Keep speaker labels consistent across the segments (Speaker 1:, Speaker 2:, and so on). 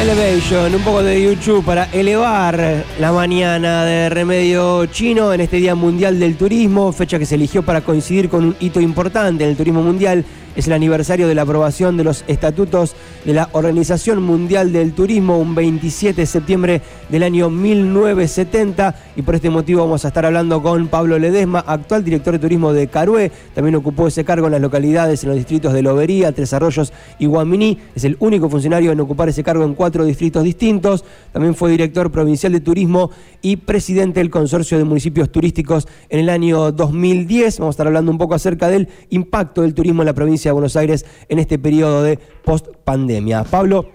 Speaker 1: Elevation, un poco de YouTube para elevar la mañana de Remedio Chino en este Día Mundial del Turismo, fecha que se eligió para coincidir con un hito importante en el turismo mundial es el aniversario de la aprobación de los estatutos de la Organización Mundial del Turismo, un 27 de septiembre del año 1970. Y por este motivo vamos a estar hablando con Pablo Ledesma, actual director de turismo de Carué. También ocupó ese cargo en las localidades, en los distritos de Lobería, Tres Arroyos y Guaminí. Es el único funcionario en ocupar ese cargo en cuatro distritos distintos. También fue director provincial de turismo y presidente del consorcio de municipios turísticos en el año 2010. Vamos a estar hablando un poco acerca del impacto del turismo en la provincia Buenos Aires en este periodo de post-pandemia. Pablo,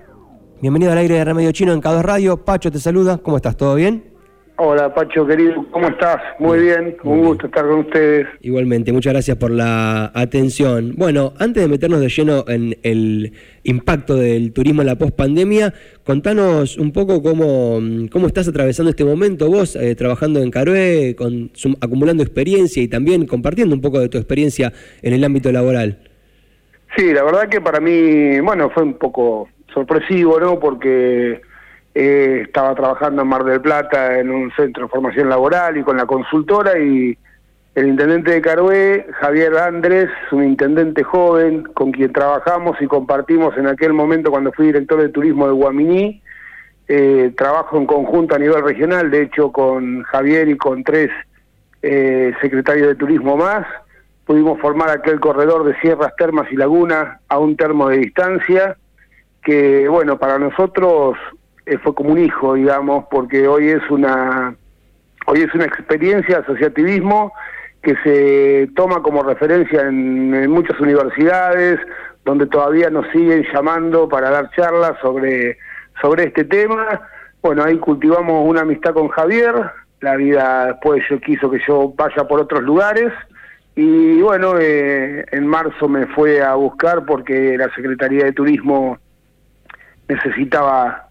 Speaker 1: bienvenido al aire de Remedio Chino en K2 Radio. Pacho te saluda, ¿cómo estás? ¿Todo bien?
Speaker 2: Hola Pacho querido, ¿cómo estás? Muy bien, un gusto estar con ustedes.
Speaker 1: Igualmente, muchas gracias por la atención. Bueno, antes de meternos de lleno en el impacto del turismo en la pospandemia, contanos un poco cómo, cómo estás atravesando este momento vos, eh, trabajando en Carué, con, acumulando experiencia y también compartiendo un poco de tu experiencia en el ámbito laboral.
Speaker 2: Sí, la verdad que para mí, bueno, fue un poco sorpresivo, ¿no? Porque eh, estaba trabajando en Mar del Plata en un centro de formación laboral y con la consultora y el intendente de Carué, Javier Andrés, un intendente joven con quien trabajamos y compartimos en aquel momento cuando fui director de turismo de Guaminí, eh, trabajo en conjunto a nivel regional, de hecho con Javier y con tres eh, secretarios de turismo más, pudimos formar aquel corredor de sierras, termas y lagunas a un termo de distancia, que bueno, para nosotros eh, fue como un hijo, digamos, porque hoy es una hoy es una experiencia de asociativismo que se toma como referencia en, muchas universidades, donde todavía nos siguen llamando para dar charlas sobre, sobre este tema. Bueno, ahí cultivamos una amistad con Javier, la vida después yo quiso que yo vaya por otros lugares, y bueno, eh, en marzo me fue a buscar porque la Secretaría de Turismo necesitaba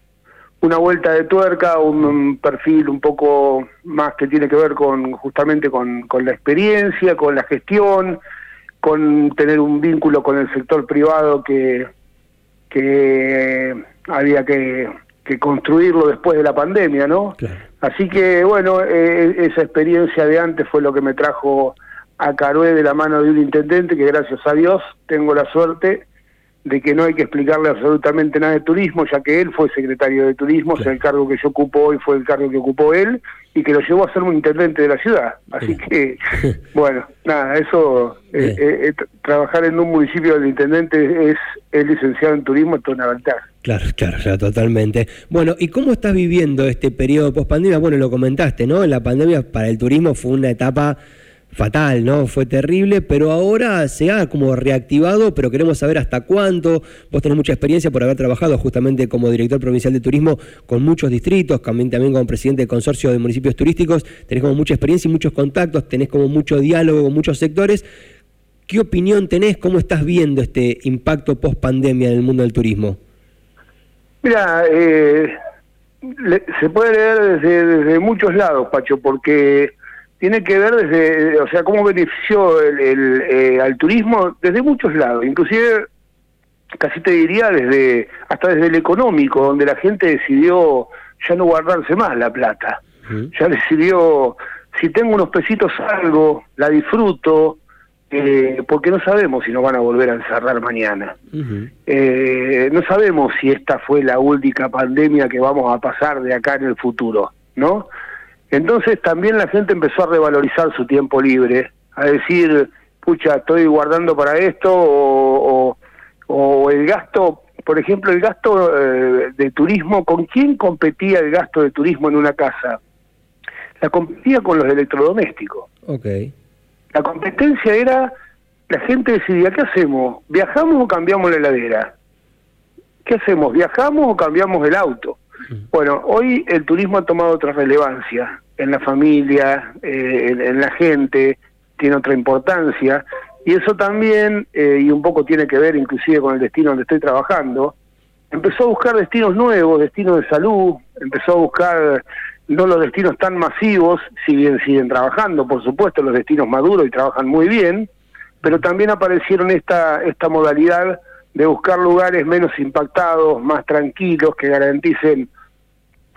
Speaker 2: una vuelta de tuerca, un, perfil un poco más que tiene que ver con justamente con, con la experiencia, con la gestión, con tener un vínculo con el sector privado que, que había que, que construirlo después de la pandemia, ¿no? Así que bueno, eh, esa experiencia de antes fue lo que me trajo a Carué de la mano de un intendente que gracias a Dios tengo la suerte de que no hay que explicarle absolutamente nada de turismo, ya que él fue secretario de turismo, el cargo que yo ocupo hoy fue el cargo que ocupó él, y que lo llevó a ser un intendente de la ciudad. Así que, bueno, nada, eso, eh, eh, eh, trabajar en un municipio del intendente es, es licenciado en turismo, esto es una ventaja.
Speaker 1: Claro, claro, claro, totalmente. Bueno, ¿y cómo estás viviendo este periodo post pandemia? Bueno, lo comentaste, ¿no? La pandemia para el turismo fue una etapa fatal, ¿no? Fue terrible, pero ahora se ha como reactivado, pero queremos saber hasta cuánto. Vos tenés mucha experiencia por haber trabajado justamente como director provincial de turismo con muchos distritos, también, también como presidente del consorcio de municipios turísticos, tenés como mucha experiencia y muchos contactos, tenés como mucho diálogo con muchos sectores. ¿Qué opinión tenés? ¿Cómo estás viendo este impacto post pandemia en el mundo del turismo?
Speaker 2: Mira, eh, se puede leer desde, desde muchos lados, Pacho, porque tiene que ver desde, o sea, cómo benefició el, eh, al turismo desde muchos lados, inclusive casi te diría desde hasta desde el económico, donde la gente decidió ya no guardarse más la plata, ya decidió si tengo unos pesitos algo, la disfruto, eh, porque no sabemos si nos van a volver a encerrar mañana. eh, no sabemos si esta fue la última pandemia que vamos a pasar de acá en el futuro, ¿no? Entonces también la gente empezó a revalorizar su tiempo libre, a decir, pucha, estoy guardando para esto, o, el gasto, por ejemplo, el gasto eh, de turismo, ¿con quién competía el gasto de turismo en una casa? La competía con los electrodomésticos.
Speaker 1: Okay.
Speaker 2: La competencia era, la gente decidía, ¿qué hacemos? ¿Viajamos o cambiamos la heladera? ¿Qué hacemos? ¿Viajamos o cambiamos el auto? Bueno, hoy el turismo ha tomado otra relevancia en la familia, eh, en, la gente, tiene otra importancia. Y eso también, eh, y un poco tiene que ver inclusive con el destino donde estoy trabajando, empezó a buscar destinos nuevos, destinos de salud, empezó a buscar no los destinos tan masivos, si bien siguen trabajando, por supuesto, los destinos maduros y trabajan muy bien, pero también aparecieron esta, esta modalidad de buscar lugares menos impactados, más tranquilos, que garanticen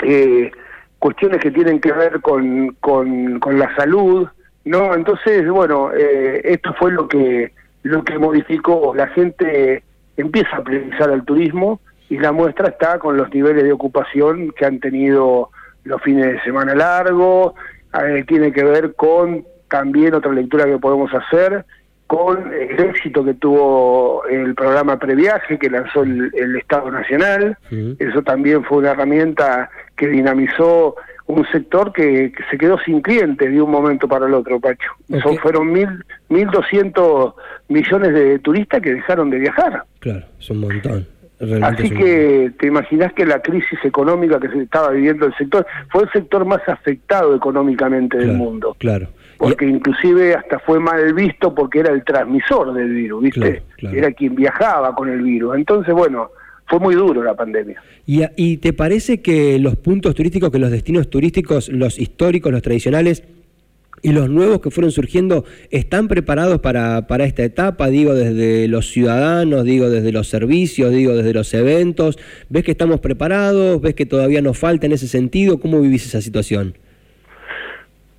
Speaker 2: eh, cuestiones que tienen que ver con, con, la salud, ¿no? Entonces, bueno, eh, esto fue lo que, lo que modificó. La gente empieza a priorizar el turismo y la muestra está con los niveles de ocupación que han tenido los fines de semana largos, eh, tiene que ver con también otra lectura que podemos hacer, con el éxito que tuvo el programa Previaje que lanzó el, Estado Nacional. Eso también fue una herramienta que dinamizó un sector que, se quedó sin clientes de un momento para el otro, Pacho. Son, fueron mil, mil doscientos millones de turistas que dejaron de viajar.
Speaker 1: Claro, es un montón.
Speaker 2: Así que te imaginas que la crisis económica que se estaba viviendo el sector fue el sector más afectado económicamente del mundo.
Speaker 1: Claro.
Speaker 2: Porque inclusive hasta fue mal visto porque era el transmisor del virus, ¿viste? Era quien viajaba con el virus. Entonces, bueno, fue muy duro la pandemia.
Speaker 1: ¿Y, ¿Y te parece que los puntos turísticos, que los destinos turísticos, los históricos, los tradicionales, y los nuevos que fueron surgiendo están preparados para, para esta etapa, digo, desde los ciudadanos, digo, desde los servicios, digo, desde los eventos. ¿Ves que estamos preparados? ¿Ves que todavía nos falta en ese sentido? ¿Cómo vivís esa situación?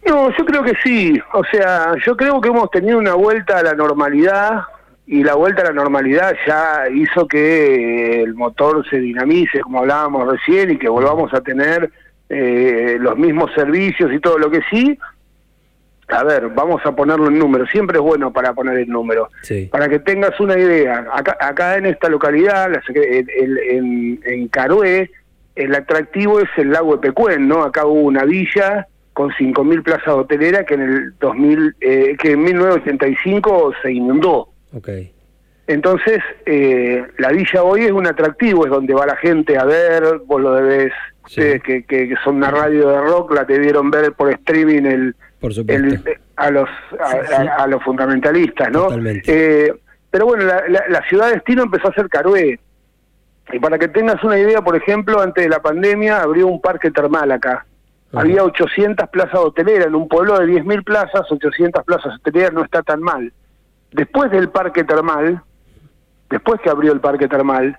Speaker 2: No, yo creo que sí. O sea, yo creo que hemos tenido una vuelta a la normalidad y la vuelta a la normalidad ya hizo que el motor se dinamice, como hablábamos recién, y que volvamos a tener eh, los mismos servicios y todo lo que sí a ver, vamos a ponerlo en número, siempre es bueno para poner el número. Para que tengas una idea, acá, en esta localidad, en, en, Carué, el atractivo es el lago de Pecuén, ¿no? Acá hubo una villa con 5.000 plazas hoteleras que en el 2000, eh, que en 1985 se inundó.
Speaker 1: Okay.
Speaker 2: Entonces, eh, la villa hoy es un atractivo, es donde va la gente a ver, vos lo debes, eh, que, que, son una radio de rock, la te vieron ver por streaming el a los a, los fundamentalistas, ¿no? Eh, pero bueno, la, ciudad de destino empezó a ser Carué. Y para que tengas una idea, por ejemplo, antes de la pandemia abrió un parque termal acá. Había 800 plazas hoteleras, en un pueblo de 10.000 plazas, 800 plazas hoteleras no está tan mal. Después del parque termal, después que abrió el parque termal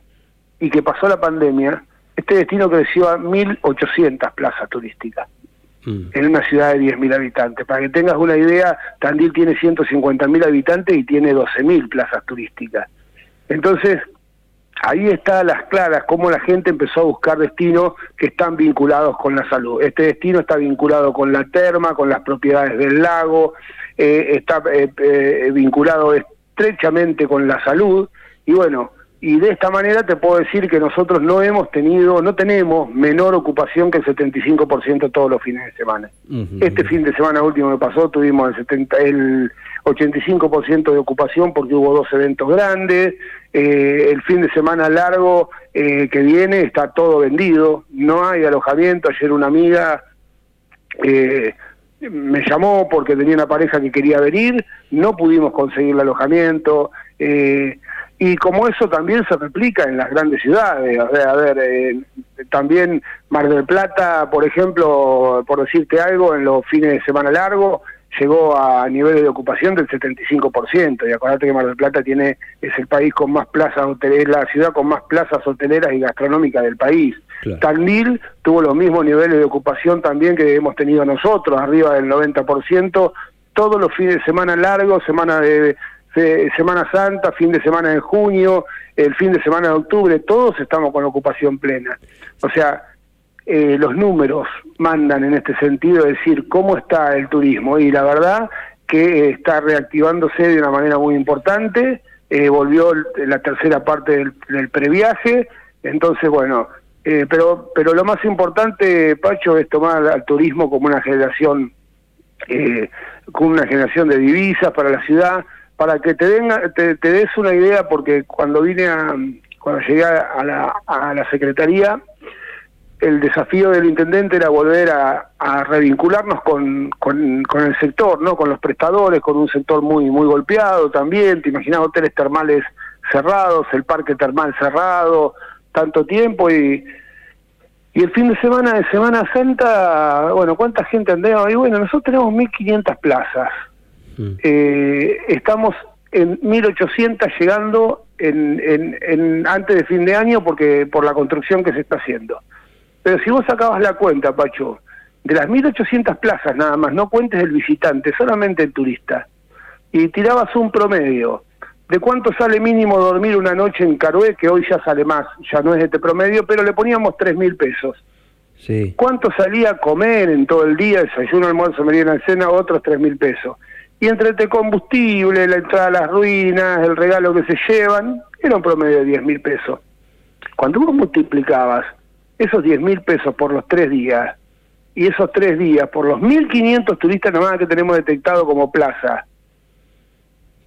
Speaker 2: y que pasó la pandemia, este destino creció a 1.800 plazas turísticas. Mm. en una ciudad de 10.000 habitantes. Para que tengas una idea, Tandil tiene 150.000 habitantes y tiene 12.000 plazas turísticas. Entonces, ahí está las claras cómo la gente empezó a buscar destinos que están vinculados con la salud. Este destino está vinculado con la terma, con las propiedades del lago, eh, está eh, eh, vinculado estrechamente con la salud y bueno, y de esta manera te puedo decir que nosotros no hemos tenido, no tenemos menor ocupación que el 75% todos los fines de semana. Este fin de semana último que pasó tuvimos el, 70, el 85% de ocupación porque hubo dos eventos grandes, eh, el fin de semana largo eh, que viene está todo vendido, no hay alojamiento, ayer una amiga... Eh, me llamó porque tenía una pareja que quería venir, no pudimos conseguir el alojamiento, eh, y como eso también se replica en las grandes ciudades, o sea, a ver, eh, también Mar del Plata, por ejemplo, por decirte algo, en los fines de semana largo llegó a niveles de ocupación del 75%, y acordate que Mar del Plata tiene es el país con más plazas hoteleras, la ciudad con más plazas hoteleras y gastronómicas del país. Claro. tuvo los mismos niveles de ocupación también que hemos tenido nosotros, arriba del 90%, todos los fines de semana largos, semana de Semana Santa, fin de semana de junio, el fin de semana de octubre, todos estamos con ocupación plena. O sea, eh, los números mandan en este sentido, decir, cómo está el turismo. Y la verdad que está reactivándose de una manera muy importante, eh, volvió la tercera parte del, previaje, entonces, bueno, eh, pero, pero lo más importante, Pacho, es tomar al turismo como una generación, como una generación de divisas para la ciudad, para que te, den, te, des una idea, porque cuando vine a, cuando llegué a la, Secretaría, el desafío del intendente era volver a, a revincularnos con, con, con, el sector, ¿no? con los prestadores, con un sector muy, muy golpeado también, te imaginas hoteles termales cerrados, el parque termal cerrado, tanto tiempo y, y el fin de semana de Semana Santa, bueno, ¿cuánta gente andaba? Y bueno, nosotros tenemos 1.500 plazas. Mm. Eh, estamos en 1800 llegando en, en, antes de fin de año porque por la construcción que se está haciendo. Pero si vos sacabas la cuenta, Pacho, de las 1800 plazas nada más, no cuentes el visitante, solamente el turista, y tirabas un promedio de cuánto sale mínimo dormir una noche en Carué, que hoy ya sale más, ya no es este promedio, pero le poníamos tres mil pesos. Sí. ¿Cuánto salía a comer en todo el día, desayuno, almuerzo, merienda, cena? Otros tres mil pesos. Y entre el combustible, la entrada a las ruinas, el regalo que se llevan, era un promedio de diez mil pesos. Cuando vos multiplicabas esos diez mil pesos por los tres días, y esos tres días por los 1.500 turistas nomás que tenemos detectado como plaza,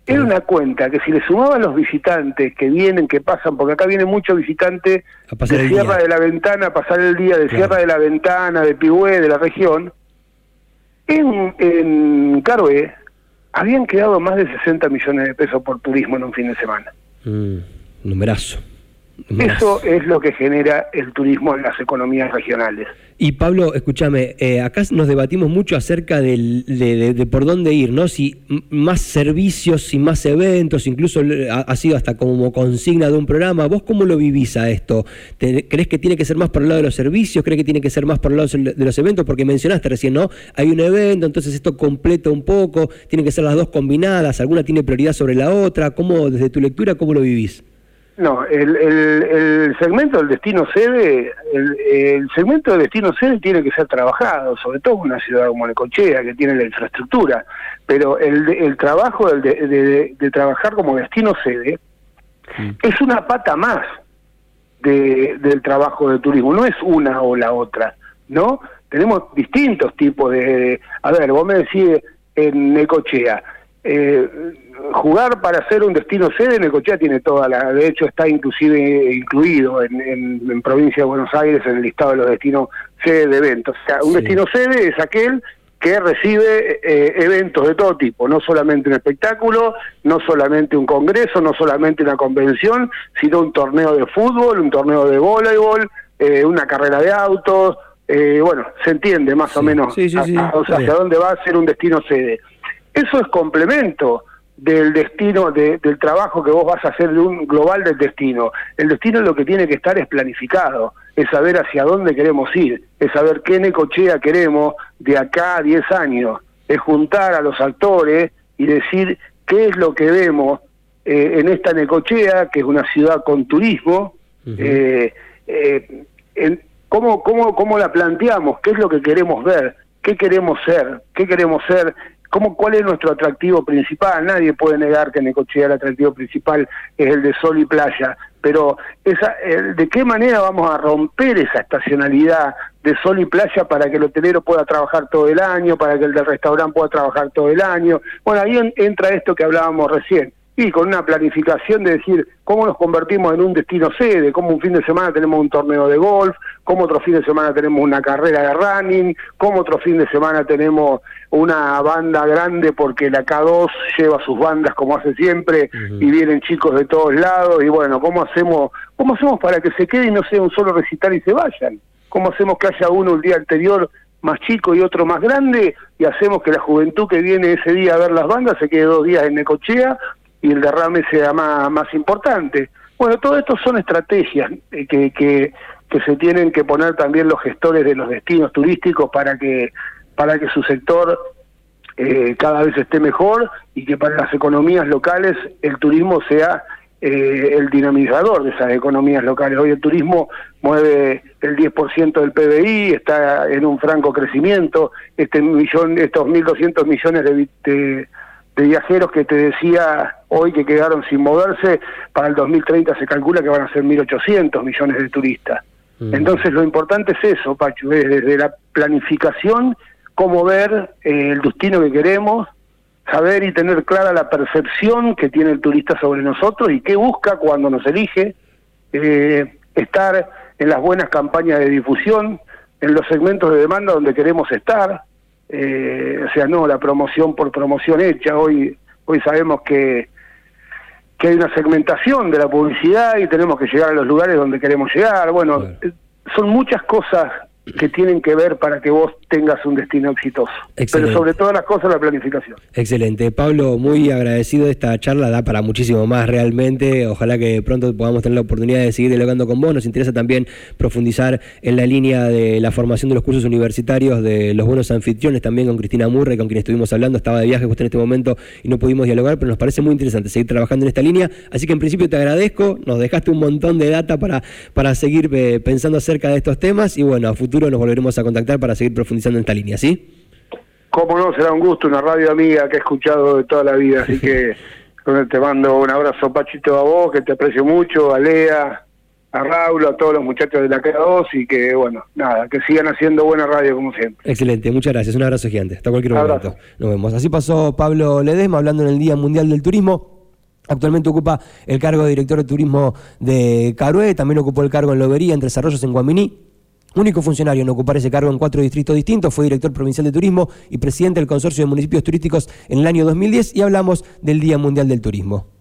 Speaker 2: era una cuenta que si le sumaban los visitantes que vienen, que pasan, porque acá viene mucho visitante de Sierra de la Ventana a pasar el día, de Sierra de la Ventana, de Pigüé, de la región, en, en Caroe habían quedado más de 60 millones de pesos por turismo en un fin de semana.
Speaker 1: Mm, numerazo.
Speaker 2: Eso es lo que genera el turismo en las economías regionales.
Speaker 1: Y Pablo, escúchame, eh, acá nos debatimos mucho acerca de, por dónde ir, ¿no? Si más servicios y más eventos, incluso ha, sido hasta como consigna de un programa. ¿Vos cómo lo vivís a esto? ¿Crees que tiene que ser más por el lado de los servicios? ¿Crees que tiene que ser más por el lado de los eventos? Porque mencionaste recién, ¿no? Hay un evento, entonces esto completa un poco, tienen que ser las dos combinadas, alguna tiene prioridad sobre la otra. ¿Cómo, desde tu lectura, cómo lo vivís?
Speaker 2: No, el, el, segmento del destino sede, el, segmento del destino sede tiene que ser trabajado, sobre todo en una ciudad como Necochea, que tiene la infraestructura, pero el, el trabajo de, de, trabajar como destino sede es una pata más de, del trabajo de turismo, no es una o la otra, ¿no? Tenemos distintos tipos de... A ver, vos me decís en Necochea, eh, jugar para ser un destino sede, Necochea tiene toda la, de hecho está inclusive incluido en, en, provincia de Buenos Aires en el listado de los destinos sede de eventos. O sea, un destino sede es aquel que recibe eh, eventos de todo tipo, no solamente un espectáculo, no solamente un congreso, no solamente una convención, sino un torneo de fútbol, un torneo de voleibol, eh, una carrera de autos, eh, bueno, se entiende más o menos hacia dónde va a ser un destino sede. Eso es complemento del destino, del trabajo que vos vas a hacer de un global del destino. El destino lo que tiene que estar es planificado, es saber hacia dónde queremos ir, es saber qué necochea queremos de acá a 10 años, es juntar a los actores y decir qué es lo que vemos eh, en esta necochea, que es una ciudad con turismo, eh, eh, cómo, cómo, cómo la planteamos, qué es lo que queremos ver, qué queremos ser, qué queremos ser ¿Cómo, ¿Cuál es nuestro atractivo principal? Nadie puede negar que Necochea el atractivo principal es el de sol y playa, pero esa, ¿de qué manera vamos a romper esa estacionalidad de sol y playa para que el hotelero pueda trabajar todo el año, para que el del restaurante pueda trabajar todo el año? Bueno, ahí entra esto que hablábamos recién y con una planificación de decir cómo nos convertimos en un destino sede, cómo un fin de semana tenemos un torneo de golf, cómo otro fin de semana tenemos una carrera de running, cómo otro fin de semana tenemos una banda grande porque la K2 lleva sus bandas como hace siempre y vienen chicos de todos lados y bueno, cómo hacemos, cómo hacemos para que se quede y no sea un solo recital y se vayan, cómo hacemos que haya uno el día anterior más chico y otro más grande y hacemos que la juventud que viene ese día a ver las bandas se quede dos días en Necochea y el derrame sea más, más importante. Bueno, todo esto son estrategias eh, que, que, se tienen que poner también los gestores de los destinos turísticos para que, para que su sector eh, cada vez esté mejor y que para las economías locales el turismo sea eh, el dinamizador de esas economías locales. Hoy el turismo mueve el 10% del PBI, está en un franco crecimiento, este millón, estos 1.200 millones de de viajeros que te decía hoy que quedaron sin moverse, para el 2030 se calcula que van a ser 1.800 millones de turistas. Mm. Entonces lo importante es eso, Pachu, es desde la planificación, cómo ver eh, el destino que queremos, saber y tener clara la percepción que tiene el turista sobre nosotros y qué busca cuando nos elige, eh, estar en las buenas campañas de difusión, en los segmentos de demanda donde queremos estar, eh, o sea, no la promoción por promoción hecha. Hoy, hoy sabemos que, que hay una segmentación de la publicidad y tenemos que llegar a los lugares donde queremos llegar. Bueno, eh, son muchas cosas que tienen que ver para que vos tengas un destino exitoso.
Speaker 1: Excelente.
Speaker 2: Pero sobre todas las cosas la planificación.
Speaker 1: Excelente. Pablo, muy agradecido de esta charla, da para muchísimo más realmente. Ojalá que pronto podamos tener la oportunidad de seguir dialogando con vos. Nos interesa también profundizar en la línea de la formación de los cursos universitarios de los buenos anfitriones, también con Cristina Murray, con quien estuvimos hablando. Estaba de viaje justo en este momento y no pudimos dialogar, pero nos parece muy interesante seguir trabajando en esta línea. Así que en principio te agradezco, nos dejaste un montón de data para, para seguir eh, pensando acerca de estos temas y bueno, a futuro nos volveremos a contactar para seguir profundizando en esta línea, ¿sí?
Speaker 2: Cómo no, será un gusto, una radio amiga que he escuchado de toda la vida, así que te mando un abrazo, Pachito, a vos, que te aprecio mucho, a Lea, a Raúl, a todos los muchachos de la K2 y que, bueno, nada, que sigan haciendo buena radio como siempre.
Speaker 1: Excelente, muchas gracias, un abrazo gigante, hasta cualquier momento. Nos vemos. Así pasó Pablo Ledesma hablando en el Día Mundial del Turismo. Actualmente ocupa el cargo de director de turismo de Carué, también ocupó el cargo en Lobería, en Tres Arroyos, en Guaminí. Único funcionario en ocupar ese cargo en cuatro distritos distintos, fue director provincial de turismo y presidente del Consorcio de Municipios Turísticos en el año 2010 y hablamos del Día Mundial del Turismo.